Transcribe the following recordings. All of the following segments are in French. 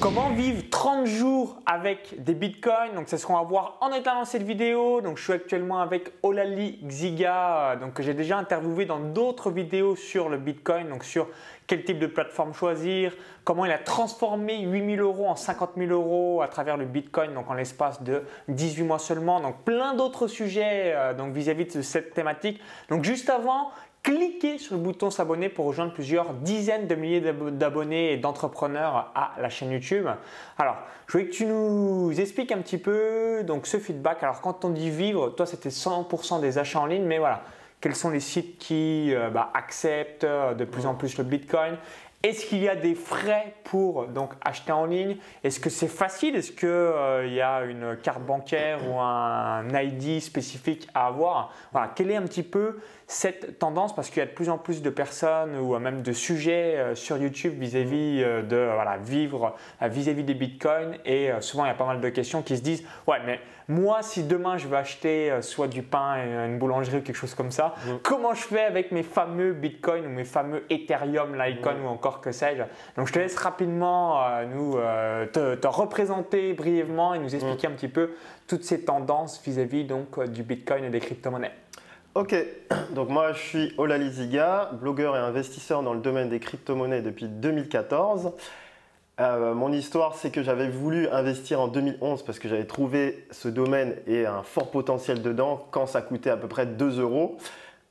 Comment vivre 30 jours avec des bitcoins? Donc, c'est ce qu'on va voir en étant dans cette vidéo. Donc, je suis actuellement avec Olali Xiga, donc que j'ai déjà interviewé dans d'autres vidéos sur le bitcoin, donc sur quel type de plateforme choisir, comment il a transformé 8000 euros en 50 000 euros à travers le bitcoin, donc en l'espace de 18 mois seulement. Donc, plein d'autres sujets euh, vis-à-vis -vis de cette thématique. Donc, juste avant, cliquez sur le bouton s'abonner pour rejoindre plusieurs dizaines de milliers d'abonnés et d'entrepreneurs à la chaîne YouTube. Alors, je voulais que tu nous expliques un petit peu donc ce feedback. Alors, quand on dit vivre, toi c'était 100% des achats en ligne, mais voilà, quels sont les sites qui euh, bah, acceptent euh, de plus en plus le Bitcoin? Est-ce qu'il y a des frais pour donc acheter en ligne? Est-ce que c'est facile? Est-ce qu'il euh, y a une carte bancaire ou un ID spécifique à avoir? Voilà, quelle est un petit peu cette tendance Parce qu'il y a de plus en plus de personnes ou même de sujets euh, sur YouTube vis-à-vis euh, de voilà, vivre vis-à-vis des bitcoins. Et souvent il y a pas mal de questions qui se disent ouais mais moi si demain je veux acheter soit du pain, une boulangerie ou quelque chose comme ça, comment je fais avec mes fameux bitcoins ou mes fameux Ethereum, Litecoin ou encore que sais-je? Donc je te laisse rapidement euh, nous euh, te, représenter brièvement et nous expliquer un petit peu toutes ces tendances vis-à-vis donc euh, du Bitcoin et des crypto-monnaies. Ok, donc moi je suis Olali Ziga, blogueur et investisseur dans le domaine des crypto-monnaies depuis 2014. mon histoire, c'est que j'avais voulu investir en 2011 parce que j'avais trouvé ce domaine et un fort potentiel dedans quand ça coûtait à peu près 2 euros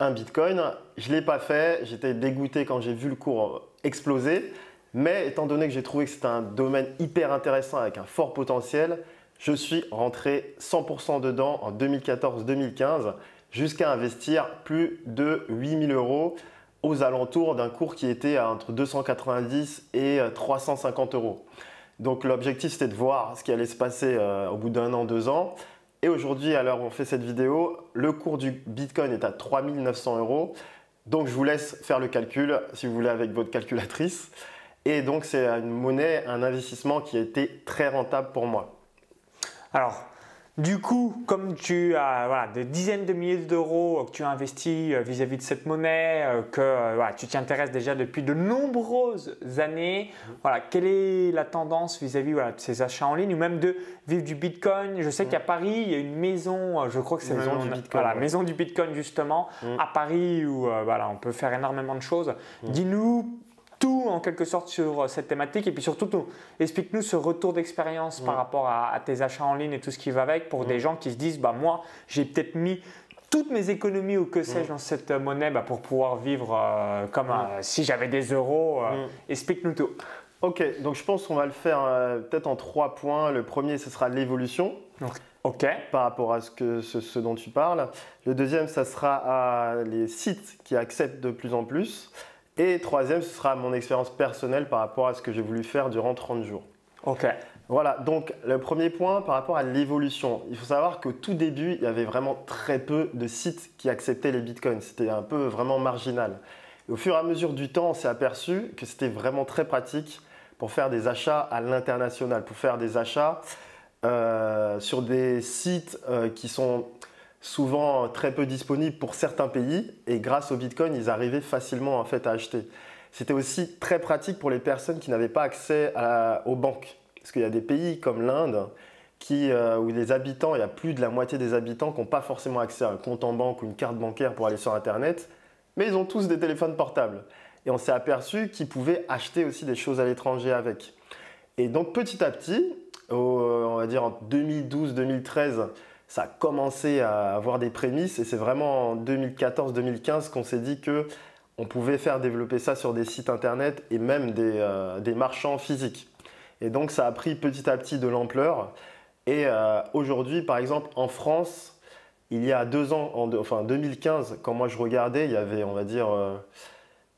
un bitcoin. Je ne l'ai pas fait, j'étais dégoûté quand j'ai vu le cours exploser. Mais étant donné que j'ai trouvé que c'était un domaine hyper intéressant avec un fort potentiel, je suis rentré 100% dedans en 2014-2015 jusqu'à investir plus de 8000 euros aux alentours d'un cours qui était entre 290 et 350 euros. Donc l'objectif c'était de voir ce qui allait se passer euh, au bout d'un an, deux ans. Et aujourd'hui, à l'heure où on fait cette vidéo, le cours du Bitcoin est à 3900 euros. Donc je vous laisse faire le calcul si vous voulez avec votre calculatrice. Et donc c'est une monnaie, un investissement qui a été très rentable pour moi. Alors, du coup, comme tu as des dizaines de milliers d'euros que tu as investis euh, vis-à-vis de cette monnaie, euh, que euh, tu t'y intéresses déjà depuis de nombreuses années, voilà, quelle est la tendance vis-à-vis de ces achats en ligne ou même de vivre du Bitcoin? Je sais qu'à Paris, il y a une maison, je crois que c'est maison, du Bitcoin, maison du Bitcoin justement, mm. à Paris où voilà, on peut faire énormément de choses. Mm. Dis-nous tout en quelque sorte sur euh, cette thématique et puis surtout explique-nous ce retour d'expérience par rapport à, tes achats en ligne et tout ce qui va avec pour des gens qui se disent bah moi j'ai peut-être mis toutes mes économies ou que sais-je dans cette monnaie bah, pour pouvoir vivre euh, comme euh, si j'avais des euros. Explique-nous tout. Ok, donc je pense qu'on va le faire peut-être en trois points. Le premier, ce sera l'évolution. Ok. Par rapport à ce, que, ce, dont tu parles. Le deuxième, ça sera les sites qui acceptent de plus en plus. Et troisième, ce sera mon expérience personnelle par rapport à ce que j'ai voulu faire durant 30 jours. Ok. Voilà, donc le premier point par rapport à l'évolution. Il faut savoir qu'au tout début, il y avait vraiment très peu de sites qui acceptaient les bitcoins. C'était un peu vraiment marginal. au fur et à mesure du temps, on s'est aperçu que c'était vraiment très pratique pour faire des achats à l'international, pour faire des achats euh, sur des sites euh, qui sont souvent très peu disponibles pour certains pays et grâce au Bitcoin, ils arrivaient facilement en fait à acheter. C'était aussi très pratique pour les personnes qui n'avaient pas accès aux banques. Parce qu'il y a des pays comme l'Inde euh, où les habitants, il y a plus de la moitié des habitants qui n'ont pas forcément accès à un compte en banque ou une carte bancaire pour aller sur Internet, mais ils ont tous des téléphones portables. Et on s'est aperçu qu'ils pouvaient acheter aussi des choses à l'étranger avec. Et donc petit à petit, on va dire en 2012-2013, ça a commencé à avoir des prémices et c'est vraiment en 2014-2015 qu'on s'est dit que on pouvait faire développer ça sur des sites internet et même des, euh, marchands physiques. Et donc ça a pris petit à petit de l'ampleur. Et euh, aujourd'hui, par exemple, en France, il y a deux ans, en, enfin 2015, quand moi je regardais, il y avait, on va dire, euh,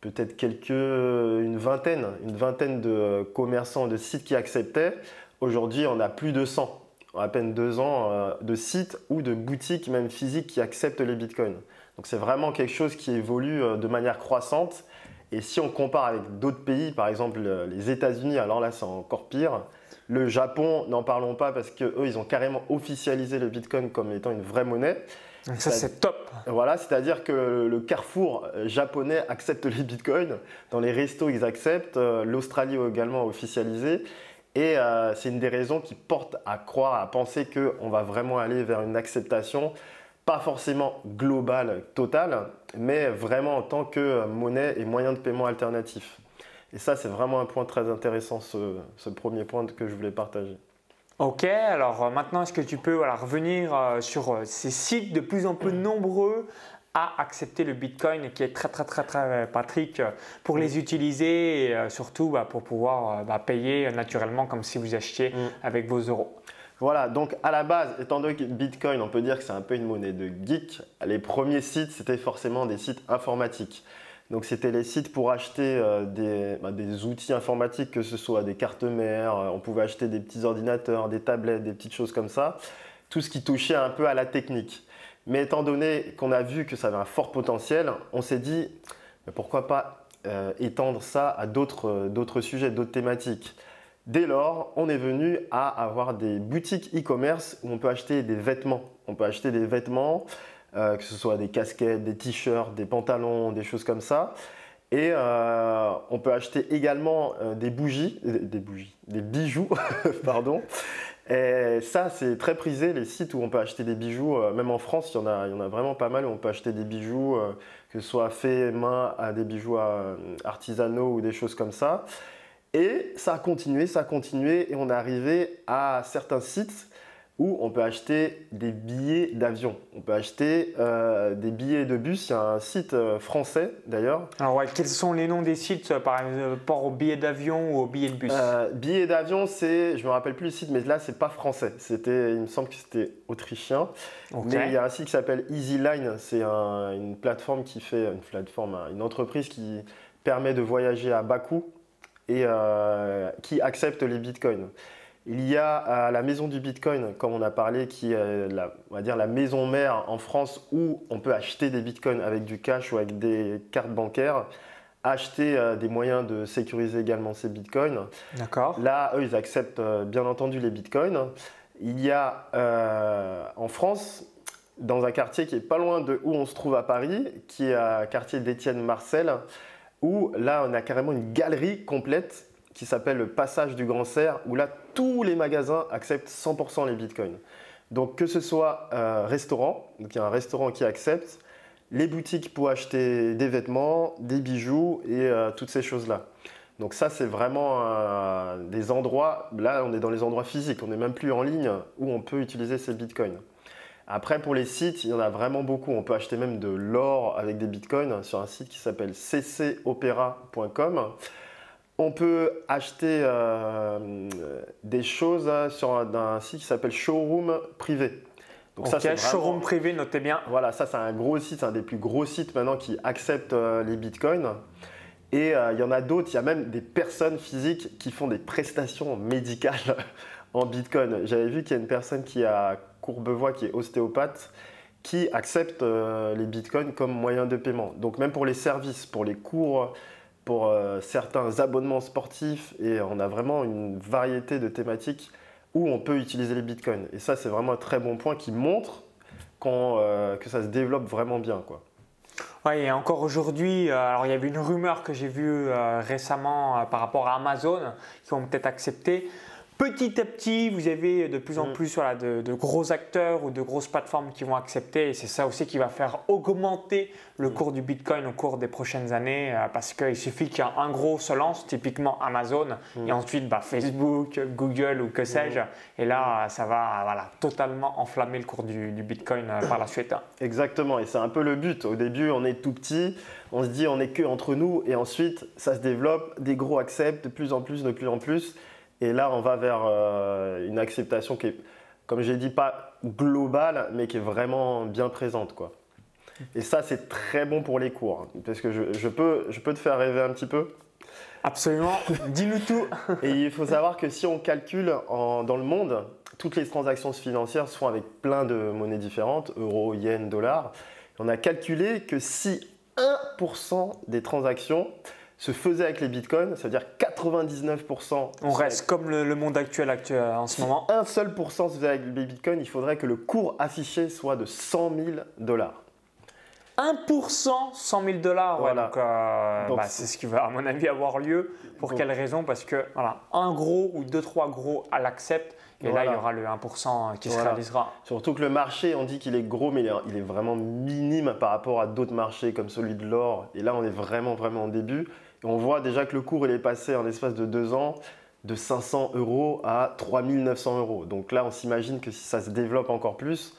peut-être quelques, une vingtaine, une vingtaine de commerçants, de sites qui acceptaient. Aujourd'hui, on a plus de 100 à peine deux ans euh, de sites ou de boutiques même physiques qui acceptent les bitcoins. Donc c'est vraiment quelque chose qui évolue euh, de manière croissante. Et si on compare avec d'autres pays, par exemple euh, les États-Unis, alors là c'est encore pire. Le Japon, n'en parlons pas parce qu'eux, ils ont carrément officialisé le bitcoin comme étant une vraie monnaie. Donc ça c'est top. Voilà, c'est-à-dire que le carrefour japonais accepte les bitcoins. Dans les restos, ils acceptent. L'Australie également officialisé. Et euh, c'est une des raisons qui porte à croire, à penser qu'on va vraiment aller vers une acceptation, pas forcément globale, totale, mais vraiment en tant que monnaie et moyen de paiement alternatif. Et ça, c'est vraiment un point très intéressant, ce, premier point que je voulais partager. Ok, alors euh, maintenant, est-ce que tu peux revenir euh, sur ces sites de plus en plus nombreux à accepter le Bitcoin qui est très très très très pratique pour les utiliser et euh, surtout bah, pour pouvoir euh, bah, payer naturellement comme si vous achetiez mm. avec vos euros. Voilà, donc à la base, étant donné que Bitcoin, on peut dire que c'est un peu une monnaie de geek, les premiers sites, c'était forcément des sites informatiques. Donc c'était les sites pour acheter euh, des, bah, des, outils informatiques, que ce soit des cartes mères, on pouvait acheter des petits ordinateurs, des tablettes, des petites choses comme ça, tout ce qui touchait un peu à la technique. Mais étant donné qu'on a vu que ça avait un fort potentiel, on s'est dit pourquoi pas euh, étendre ça à euh, d'autres sujets, d'autres thématiques. Dès lors, on est venu à avoir des boutiques e-commerce où on peut acheter des vêtements. On peut acheter des vêtements, euh, que ce soit des casquettes, des t-shirts, des pantalons, des choses comme ça. Et on peut acheter également des bougies, des bougies, des bijoux, pardon, et ça, c'est très prisé, les sites où on peut acheter des bijoux. Euh, même en France, il y, en a, il y en a vraiment pas mal où on peut acheter des bijoux, euh, que ce soit fait main à des bijoux euh, artisanaux ou des choses comme ça. Et ça a continué, ça a continué, et on est arrivé à certains sites où on peut acheter des billets d'avion. On peut acheter euh, des billets de bus. Il y a un site euh, français d'ailleurs. Alors, ouais, quels sont les noms des sites euh, par rapport aux billets d'avion ou aux billets de bus? Billets d'avion, c'est, je me rappelle plus le site, mais là, c'est pas français. C'était, il me semble que c'était autrichien. Mais il y a un site qui s'appelle EasyLine. C'est une plateforme qui fait, une plateforme, une entreprise qui permet de voyager à bas coût et qui accepte les bitcoins. Il y a la maison du Bitcoin, comme on a parlé, qui est la, on va dire la maison mère en France où on peut acheter des Bitcoins avec du cash ou avec des cartes bancaires, acheter euh, des moyens de sécuriser également ces Bitcoins. D'accord. Là, eux, ils acceptent euh, bien entendu les Bitcoins. Il y a euh, en France, dans un quartier qui est pas loin de où on se trouve à Paris, qui est un quartier d'Étienne Marcel, où là, on a carrément une galerie complète qui s'appelle le passage du Grand Serre, où là, tous les magasins acceptent 100% les bitcoins. Donc que ce soit un restaurant, donc il y a un restaurant qui accepte, les boutiques pour acheter des vêtements, des bijoux et euh, toutes ces choses-là. Donc ça, c'est vraiment euh, des endroits, là on est dans les endroits physiques, on n'est même plus en ligne où on peut utiliser ces bitcoins. Après, pour les sites, il y en a vraiment beaucoup. On peut acheter même de l'or avec des bitcoins sur un site qui s'appelle ccopera.com. On peut acheter euh, des choses sur un, site qui s'appelle Showroom Privé. Donc ça, c'est Showroom Privé, notez bien. Voilà, ça c'est un gros site, c'est un des plus gros sites maintenant qui accepte euh, les bitcoins. Et euh, il y en a d'autres, il y a même des personnes physiques qui font des prestations médicales en bitcoin. J'avais vu qu'il y a une personne qui a Courbevoie, qui est ostéopathe, qui accepte les bitcoins comme moyen de paiement. Donc même pour les services, pour les cours pour euh, certains abonnements sportifs et on a vraiment une variété de thématiques où on peut utiliser les bitcoins. Et ça, c'est vraiment un très bon point qui montre euh, que ça se développe vraiment bien. Quoi. Oui, et encore aujourd'hui, euh, alors il y avait une rumeur que j'ai vue récemment par rapport à Amazon qui vont peut-être accepter. Petit à petit, vous avez de plus en mm. plus voilà, de, gros acteurs ou de grosses plateformes qui vont accepter et c'est ça aussi qui va faire augmenter le mm. cours du Bitcoin au cours des prochaines années euh, parce qu'il suffit qu'un gros se lance, typiquement Amazon, mm. et ensuite bah, Facebook, Google ou que sais-je, et là ça va voilà, totalement enflammer le cours du, Bitcoin euh, par la suite. Exactement, et c'est un peu le but. Au début, on est tout petit, on se dit on est que entre nous et ensuite ça se développe, des gros acceptent de plus en plus, de plus en plus. Et là, on va vers euh, une acceptation qui est, comme j'ai dit, pas globale, mais qui est vraiment bien présente. Quoi. Et ça, c'est très bon pour les cours. Hein, parce que je, peux, je peux te faire rêver un petit peu. Absolument, dis-nous tout. Et il faut savoir que si on calcule dans le monde, toutes les transactions financières se font avec plein de monnaies différentes, euros, yens, dollars. On a calculé que si 1% des transactions se faisait avec les bitcoins, ça veut dire 99%. On reste comme le, monde actuel, actuel en ce moment. Un seul pourcent se faisait avec les bitcoins, il faudrait que le cours affiché soit de 100 000 dollars. 1% 100 000 dollars, Voilà. donc, euh, bah, c'est- ce qui va à mon avis avoir lieu. Pour Donc- quelle raison? Parce que voilà, un gros ou deux trois gros à l'accepte et là il y aura le 1% qui se réalisera. Surtout que le marché, on dit qu'il est gros, mais il est, il est vraiment minime par rapport à d'autres marchés comme celui de l'or. Et là, on est vraiment, vraiment au début. On voit déjà que le cours, il est passé en l'espace de deux ans de 500 euros à 3900 euros. Donc là, on s'imagine que si ça se développe encore plus,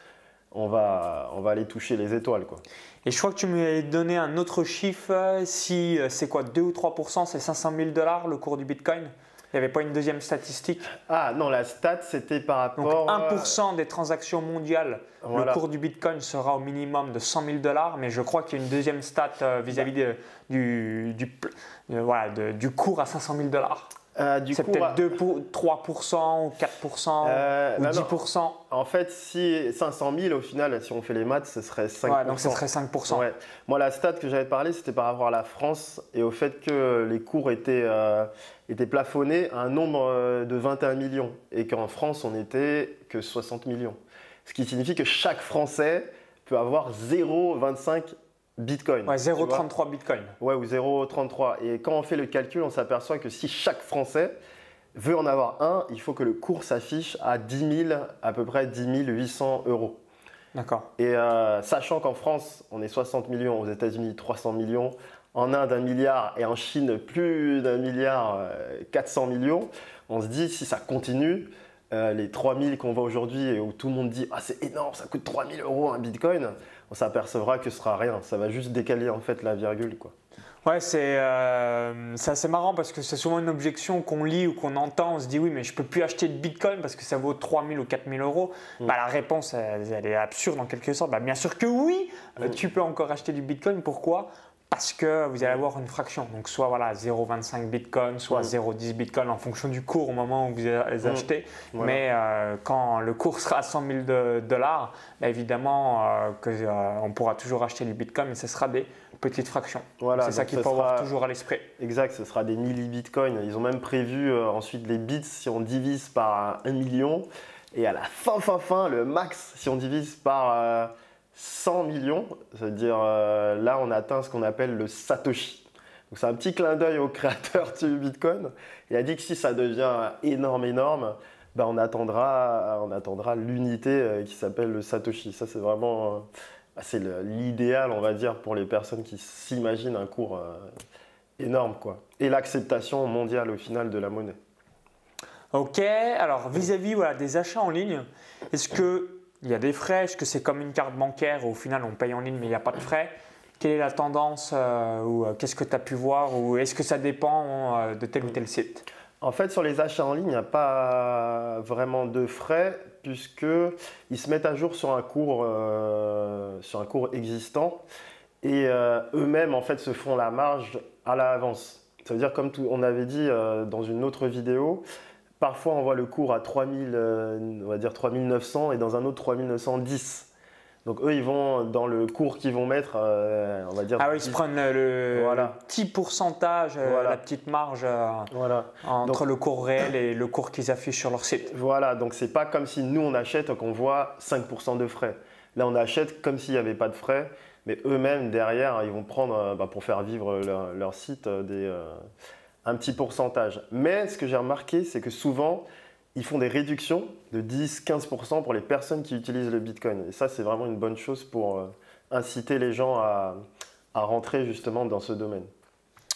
on va, on va aller toucher les étoiles. Quoi. Et je crois que tu m'avais donné un autre chiffre. euh, Si euh, c'est quoi 2 ou 3%, c'est 500 000 dollars le cours du Bitcoin? Il n'y avait pas une deuxième statistique. Ah non, la stat, c'était par Donc rapport... 1% des transactions mondiales, Voilà. le cours du Bitcoin sera au minimum de 100 000 dollars, mais je crois qu'il y a une deuxième stat euh, vis-à-vis de- du, du, euh, voilà, du cours à 500 000 dollars. Euh, C'est peut-être à- 2 pour, 3% ou 4% Euh, ou non, non. 10%. En fait, si 500 000, au final, si on fait les maths, ce serait 5%. Ouais, donc ce serait 5%. Ouais. Moi, la stat que j'avais parlé, c'était par rapport à la France et au fait que les cours étaient, euh, étaient plafonnés à un nombre euh, de 21 millions et qu'en France, on n'était que 60 millions. Ce qui signifie que chaque Français peut avoir 0,25 Bitcoin. Ouais, tu vois. 0,33 Bitcoin. Ouais, ou 0,33. Et quand on fait le calcul, on s'aperçoit que si chaque Français veut en avoir un, il faut que le cours s'affiche à 10 000, à peu près 10 800 euros. D'accord. Et euh, sachant qu'en France, on est 60 millions, aux États-Unis 300 millions, en Inde un milliard et en Chine plus d'un milliard euh, 400 millions, on se dit si ça continue, euh, les 3000 qu'on voit aujourd'hui et où tout le monde dit ah c'est énorme, ça coûte 3000 euros un bitcoin, on s'apercevra que ce sera rien, ça va juste décaler en fait la virgule quoi. Ouais, c'est euh, c'est assez marrant parce que c'est souvent une objection qu'on lit ou qu'on entend. On se dit oui, mais je peux plus acheter de bitcoin parce que ça vaut 3000 ou 4000 euros. Mm. Bah, la réponse, elle, elle est absurde en quelque sorte. Bah, bien sûr que oui, Mm. tu peux encore acheter du bitcoin. Pourquoi? Parce que vous allez avoir une fraction. Donc, soit voilà, 0,25 bitcoin, soit Mm. 0,10 bitcoin en fonction du cours au moment où vous les Mm. achetez. Voilà. Mais euh, quand le cours sera à 100 000 de- dollars, bah, évidemment, euh, que, euh, on pourra toujours acheter du bitcoin, mais ce sera des petites fractions. Voilà, c'est ça qu'il faut avoir toujours à l'esprit. Exact, ce sera des millibitcoins. Ils ont même prévu euh, ensuite les bits si on divise par 1 million. Et à la fin, fin, fin, le max si on divise par 100 millions. C'est-à-dire euh, là, on atteint ce qu'on appelle le Satoshi. Donc c'est un petit clin d'œil au créateur du Bitcoin. Il a dit que si ça devient énorme, énorme, ben on attendra, on attendra l'unité euh, qui s'appelle le Satoshi. Ça, c'est vraiment... euh, c'est l'idéal, on va dire, pour les personnes qui s'imaginent un cours énorme, quoi. Et l'acceptation mondiale, au final, de la monnaie. Ok, alors vis-à-vis voilà, des achats en ligne, est-ce qu'il y a des frais Est-ce que c'est comme une carte bancaire au final on paye en ligne mais il n'y a pas de frais? Quelle est la tendance euh, ou euh, qu'est-ce que tu as pu voir ou est-ce que ça dépend euh, de tel ou tel site? En fait, sur les achats en ligne, il n'y a pas vraiment de frais puisqu'ils se mettent à jour sur un cours, existant et eux-mêmes en fait se font la marge à l'avance. Ça veut dire comme on avait dit dans une autre vidéo, parfois on voit le cours à 3000, euh, on va dire 3900 et dans un autre 3910. Donc eux ils vont dans le cours qu'ils vont mettre, euh, on va dire. Ah oui, ils se 10. prennent le, petit pourcentage, euh, Voilà. la petite marge euh, Voilà. entre Donc- le cours réel et le cours qu'ils affichent sur leur site. Voilà, donc c'est pas comme si nous on achète et qu'on voit 5% de frais. Là on achète comme s'il n'y avait pas de frais, mais eux-mêmes derrière ils vont prendre bah, pour faire vivre leur, leur site des, euh, un petit pourcentage. Mais ce que j'ai remarqué c'est que souvent ils font des réductions de 10-15% pour les personnes qui utilisent le Bitcoin. Et ça c'est vraiment une bonne chose pour euh, inciter les gens à, à rentrer justement dans ce domaine.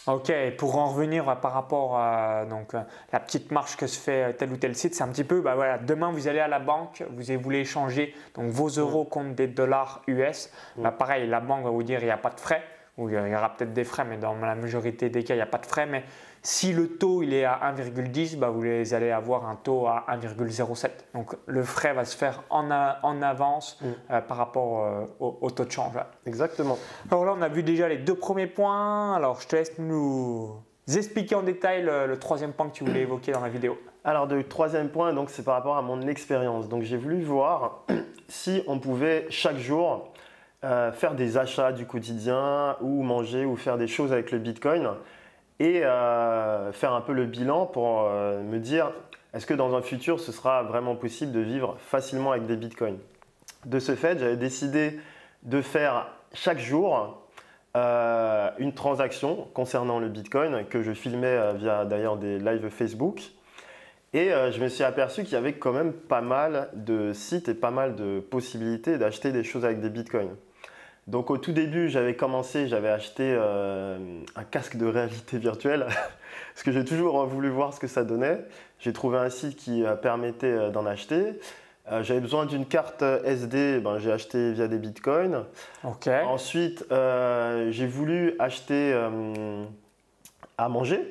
Ok, pour en revenir par rapport à donc, euh, la petite marche que se fait euh, tel ou tel site, c'est un petit peu, bah voilà, demain vous allez à la banque, vous voulez échanger donc, vos euros contre des dollars US. Bah, pareil, la banque va vous dire il n'y a pas de frais, ou il y aura peut-être des frais, mais dans la majorité des cas, il n'y a pas de frais. Mais si le taux il est à 1,10, bah, vous allez avoir un taux à 1,07. Donc le frais va se faire en, a- en avance Mm. euh, par rapport euh, au, au taux de change. Exactement. Alors là, on a vu déjà les deux premiers points. Alors, je te laisse nous expliquer en détail le, le troisième point que tu voulais évoquer dans la vidéo. Alors, le troisième point, donc, c'est par rapport à mon expérience. Donc, j'ai voulu voir si on pouvait chaque jour euh, faire des achats du quotidien ou manger ou faire des choses avec le Bitcoin et euh, faire un peu le bilan pour euh, me dire est-ce que dans un futur, ce sera vraiment possible de vivre facilement avec des Bitcoins? De ce fait, j'avais décidé de faire chaque jour euh, une transaction concernant le Bitcoin que je filmais via d'ailleurs des lives Facebook. Et je me suis aperçu qu'il y avait quand même pas mal de sites et pas mal de possibilités d'acheter des choses avec des bitcoins. Donc au tout début, j'avais commencé, j'avais acheté un casque de réalité virtuelle parce que j'ai toujours voulu voir ce que ça donnait. J'ai trouvé un site qui permettait d'en acheter. Euh, j'avais besoin d'une carte SD, ben, j'ai acheté via des bitcoins. Ensuite, euh, j'ai voulu acheter euh, à manger,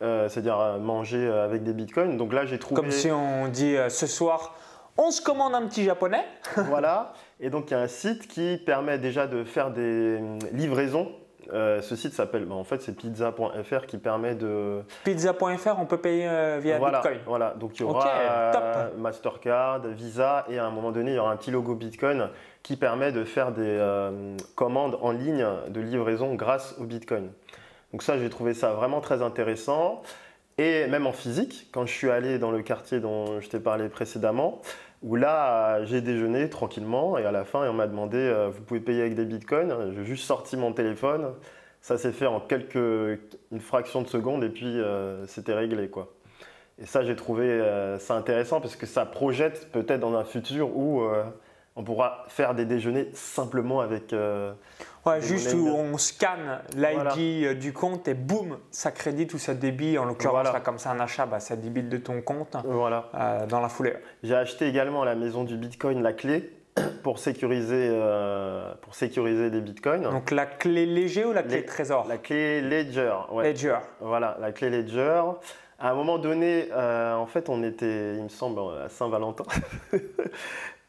c'est-à-dire manger avec des bitcoins. Donc là, j'ai trouvé. Comme si on dit ce soir, on se commande un petit japonais. voilà. Et donc, il y a un site qui permet déjà de faire des livraisons euh, ce site s'appelle, bah, en fait, c'est pizza.fr qui permet de. Pizza.fr, on peut payer euh, via Bitcoin. Voilà, donc il y aura euh, Mastercard, Visa, et à un moment donné, il y aura un petit logo Bitcoin qui permet de faire des commandes en ligne de livraison grâce au Bitcoin. Donc ça, j'ai trouvé ça vraiment très intéressant. Et même en physique, quand je suis allé dans le quartier dont je t'ai parlé précédemment, où là, j'ai déjeuné tranquillement et à la fin, on m'a demandé euh, Vous pouvez payer avec des bitcoins J'ai juste sorti mon téléphone. Ça s'est fait en quelques, une fraction de seconde et puis euh, c'était réglé. quoi. Et ça, j'ai trouvé euh, ça intéressant parce que ça projette peut-être dans un futur où on pourra faire des déjeuners simplement avec. Euh, ouais, juste où on scanne l'ID euh, du compte et boum, ça crédite ou ça débite. En l'occurrence, comme c'est un achat, bah, ça débite de ton compte voilà. Euh, dans la foulée. J'ai acheté également à la maison du Bitcoin la clé pour sécuriser, pour sécuriser les bitcoins. Donc la clé léger ou la clé trésor? La clé Ledger. Ledger. Voilà, la clé Ledger. À un moment donné, en fait, on était, il me semble, à Saint-Valentin.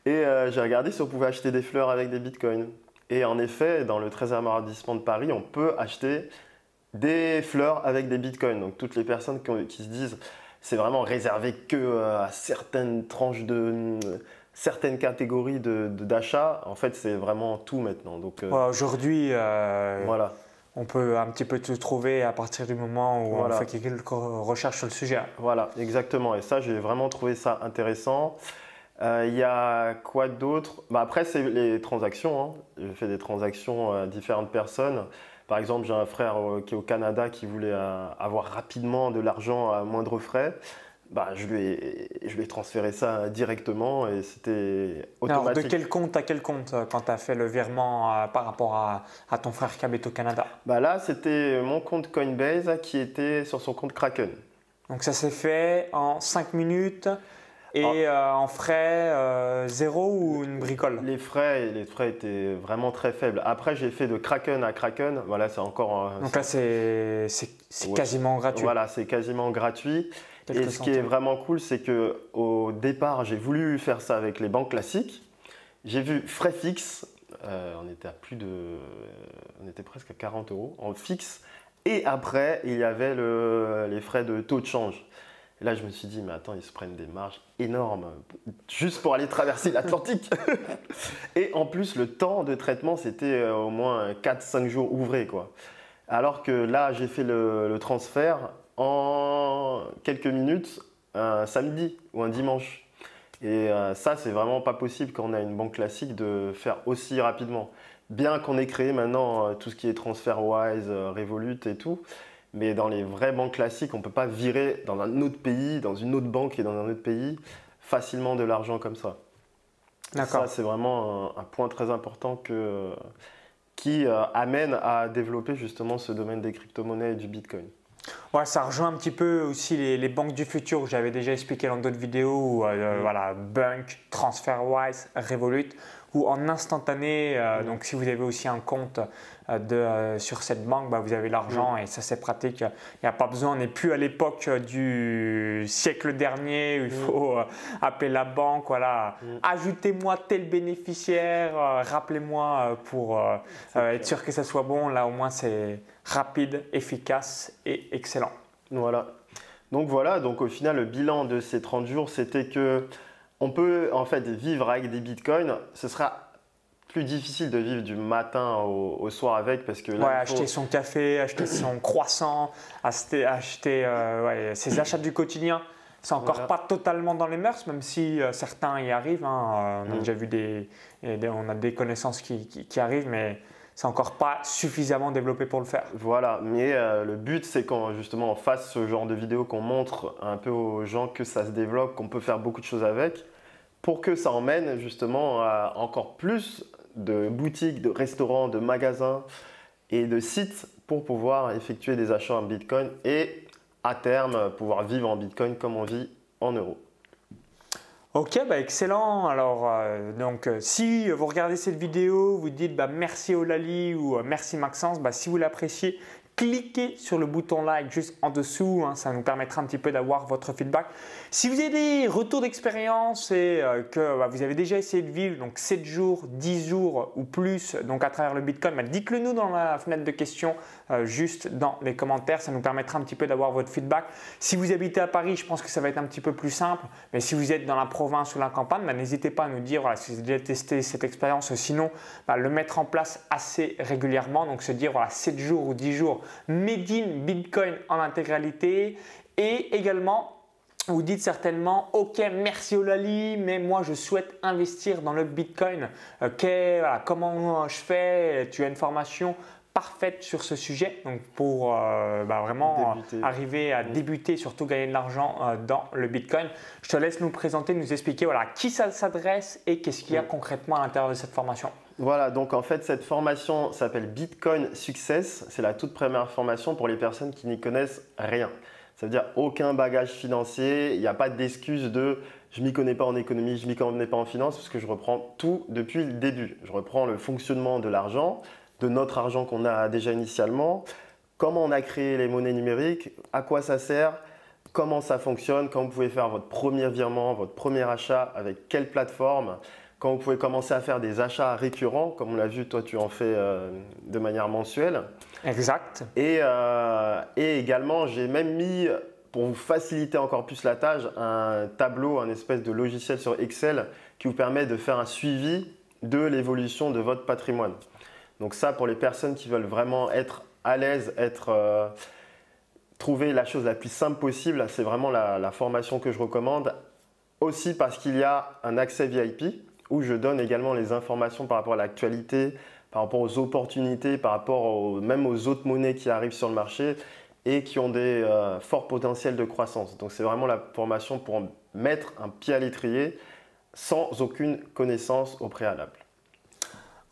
Et euh, j'ai regardé si on pouvait acheter des fleurs avec des bitcoins. Et en effet, dans le 13e arrondissement de Paris, on peut acheter des fleurs avec des bitcoins. Donc toutes les personnes qui, se disent c'est vraiment réservé que euh, à certaines tranches de certaines catégories d'achat, en fait c'est vraiment tout maintenant. Donc euh, aujourd'hui, voilà. on peut un petit peu tout trouver à partir du moment où on fait quelques recherches sur le sujet. Voilà, exactement. Et ça, j'ai vraiment trouvé ça intéressant. Euh, il y a quoi d'autre? Bah Après, c'est les transactions. Hein. Je fais des transactions à différentes personnes. Par exemple, j'ai un frère euh, qui est au Canada qui voulait euh, avoir rapidement de l'argent à moindre frais. Bah, je, lui ai, je lui ai transféré ça directement et c'était automatique. Alors, de quel compte à quel compte quand tu as fait le virement par rapport à, à, ton frère qui habite au Canada? Bah Là, c'était mon compte Coinbase qui était sur son compte Kraken. Donc ça s'est fait en 5 minutes et ah. euh, en frais, euh, zéro ou une bricole? Les frais, les frais étaient vraiment très faibles. Après, j'ai fait de Kraken à Kraken. Voilà, c'est encore. Donc là, c'est quasiment gratuit. Voilà, c'est quasiment gratuit. et ce qui est vraiment cool, c'est que au départ, j'ai voulu faire ça avec les banques classiques. J'ai vu frais fixes. Euh, on était à plus de, on était presque à 40 euros en fixe. Et après, il y avait le, les frais de taux de change. Là, je me suis dit, mais attends, ils se prennent des marges énormes juste pour aller traverser l'Atlantique. et en plus, le temps de traitement, c'était euh, au moins 4-5 jours ouvrés. Quoi. Alors que là, j'ai fait le, transfert en quelques minutes, un samedi ou un dimanche. Et euh, ça, c'est vraiment pas possible quand on a une banque classique de faire aussi rapidement. Bien qu'on ait créé maintenant euh, tout ce qui est TransferWise, Revolut et tout, mais dans les vraies banques classiques, on ne peut pas virer dans un autre pays, dans une autre banque et dans un autre pays, facilement de l'argent comme ça. D'accord. Ça, c'est vraiment un, point très important que, qui euh, amène à développer justement ce domaine des crypto-monnaies et du Bitcoin. Ouais, ça rejoint un petit peu aussi les, banques du futur que j'avais déjà expliqué dans d'autres vidéos, euh, mm. voilà, Bunk, TransferWise, Revolut, en instantané, euh, mm. donc si vous avez aussi un compte euh, de, euh, sur cette banque, bah, vous avez l'argent mm. et ça c'est pratique. Il n'y a pas besoin, on n'est plus à l'époque du siècle dernier où il faut appeler la banque, voilà, ajoutez-moi tel bénéficiaire, rappelez-moi pour être sûr que ça soit bon. Là au moins c'est rapide, efficace et excellent. Voilà. Donc voilà, donc au final le bilan de ces 30 jours c'était que on peut en fait vivre avec des bitcoins. Ce sera plus difficile de vivre du matin au, soir avec parce que là, acheter son café, acheter son croissant, acheter, acheter euh, ses achats du quotidien. C'est encore pas totalement dans les mœurs, même si euh, certains y arrivent. Hein. Euh, on a mm. déjà vu des, on a des connaissances qui, qui, arrivent, mais c'est encore pas suffisamment développé pour le faire. Voilà, mais euh, le but c'est quand justement on fasse ce genre de vidéo, qu'on montre un peu aux gens que ça se développe, qu'on peut faire beaucoup de choses avec, pour que ça emmène justement à encore plus de boutiques, de restaurants, de magasins et de sites pour pouvoir effectuer des achats en Bitcoin et à terme pouvoir vivre en Bitcoin comme on vit en euros. Ok, bah excellent. Alors, euh, donc, euh, si vous regardez cette vidéo, vous dites bah, merci Olali ou euh, merci Maxence, bah, si vous l'appréciez, cliquez sur le bouton like juste en dessous, hein, ça nous permettra un petit peu d'avoir votre feedback. Si vous avez des retours d'expérience et que vous avez déjà essayé de vivre donc 7 jours, 10 jours ou plus donc à travers le Bitcoin, dites-le nous dans la fenêtre de questions juste dans les commentaires, ça nous permettra un petit peu d'avoir votre feedback. Si vous habitez à Paris, je pense que ça va être un petit peu plus simple, mais si vous êtes dans la province ou la campagne, bah, n'hésitez pas à nous dire si vous avez déjà testé cette expérience, sinon le mettre en place assez régulièrement, donc se dire voilà 7 jours ou 10 jours Made in Bitcoin en intégralité. Et également vous dites certainement, ok, merci Olali, mais moi je souhaite investir dans le Bitcoin. comment je fais? Tu as une formation? Parfaite sur ce sujet, donc pour euh, bah, vraiment arriver à débuter, surtout gagner de l'argent euh, dans le Bitcoin. Je te laisse nous présenter, nous expliquer voilà, qui ça s'adresse et qu'est-ce qu'il y a concrètement à l'intérieur de cette formation. Voilà, donc en fait, cette formation s'appelle Bitcoin Success. C'est la toute première formation pour les personnes qui n'y connaissent rien. Ça veut dire aucun bagage financier, il n'y a pas d'excuse de je m'y connais pas en économie, je m'y connais pas en finance, parce que je reprends tout depuis le début. Je reprends le fonctionnement de l'argent, de notre argent qu'on a déjà initialement, comment on a créé les monnaies numériques, à quoi ça sert, comment ça fonctionne, quand vous pouvez faire votre premier virement, votre premier achat, avec quelle plateforme, quand vous pouvez commencer à faire des achats récurrents, comme on l'a vu, toi tu en fais euh, de manière mensuelle. Exact. Euh, et, également, j'ai même mis, pour vous faciliter encore plus la tâche, un tableau, un espèce de logiciel sur Excel qui vous permet de faire un suivi de l'évolution de votre patrimoine. Donc ça, pour les personnes qui veulent vraiment être à l'aise, euh, trouver la chose la plus simple possible, c'est vraiment la formation que je recommande. Aussi parce qu'il y a un accès VIP où je donne également les informations par rapport à l'actualité, par rapport aux opportunités, par rapport même aux autres monnaies qui arrivent sur le marché et qui ont des euh, forts potentiels de croissance. Donc c'est vraiment la formation pour mettre un pied à l'étrier sans aucune connaissance au préalable.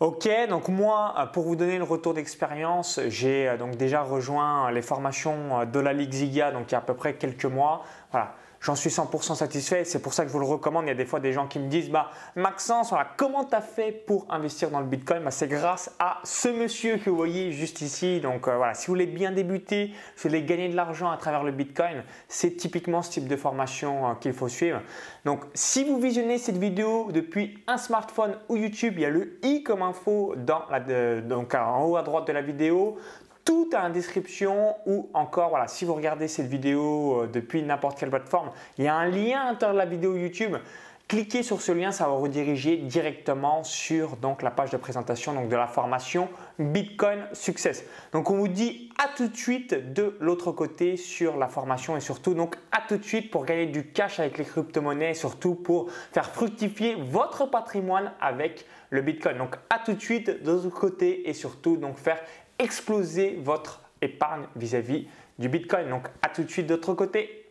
Ok, donc moi, pour vous donner le retour d'expérience, j'ai euh, donc déjà rejoint les formations de la Ligue Ziga, donc il y a à peu près quelques mois. Voilà, J'en suis 100% satisfait. C'est pour ça que je vous le recommande. Il y a des fois des gens qui me disent bah, Maxence, comment tu as fait pour investir dans le Bitcoin? Bah, C'est grâce à ce monsieur que vous voyez juste ici. Donc euh, voilà, si vous voulez bien débuter, si vous voulez gagner de l'argent à travers le Bitcoin, c'est typiquement ce type de formation euh, qu'il faut suivre. Donc si vous visionnez cette vidéo depuis un smartphone ou YouTube, il y a le i comme info dans donc en haut à droite de la vidéo tout en description ou encore, voilà, si vous regardez cette vidéo euh, depuis n'importe quelle plateforme, il y a un lien à l'intérieur de la vidéo YouTube. Cliquez sur ce lien, ça va vous rediriger directement sur donc, la page de présentation donc, de la formation Bitcoin Success. Donc on vous dit à tout de suite de l'autre côté sur la formation et surtout donc à tout de suite pour gagner du cash avec les crypto-monnaies et surtout pour faire fructifier votre patrimoine avec le Bitcoin. Donc à tout de suite de l'autre côté et surtout donc faire exploser votre épargne vis-à-vis du Bitcoin. Donc à tout de suite de l'autre côté.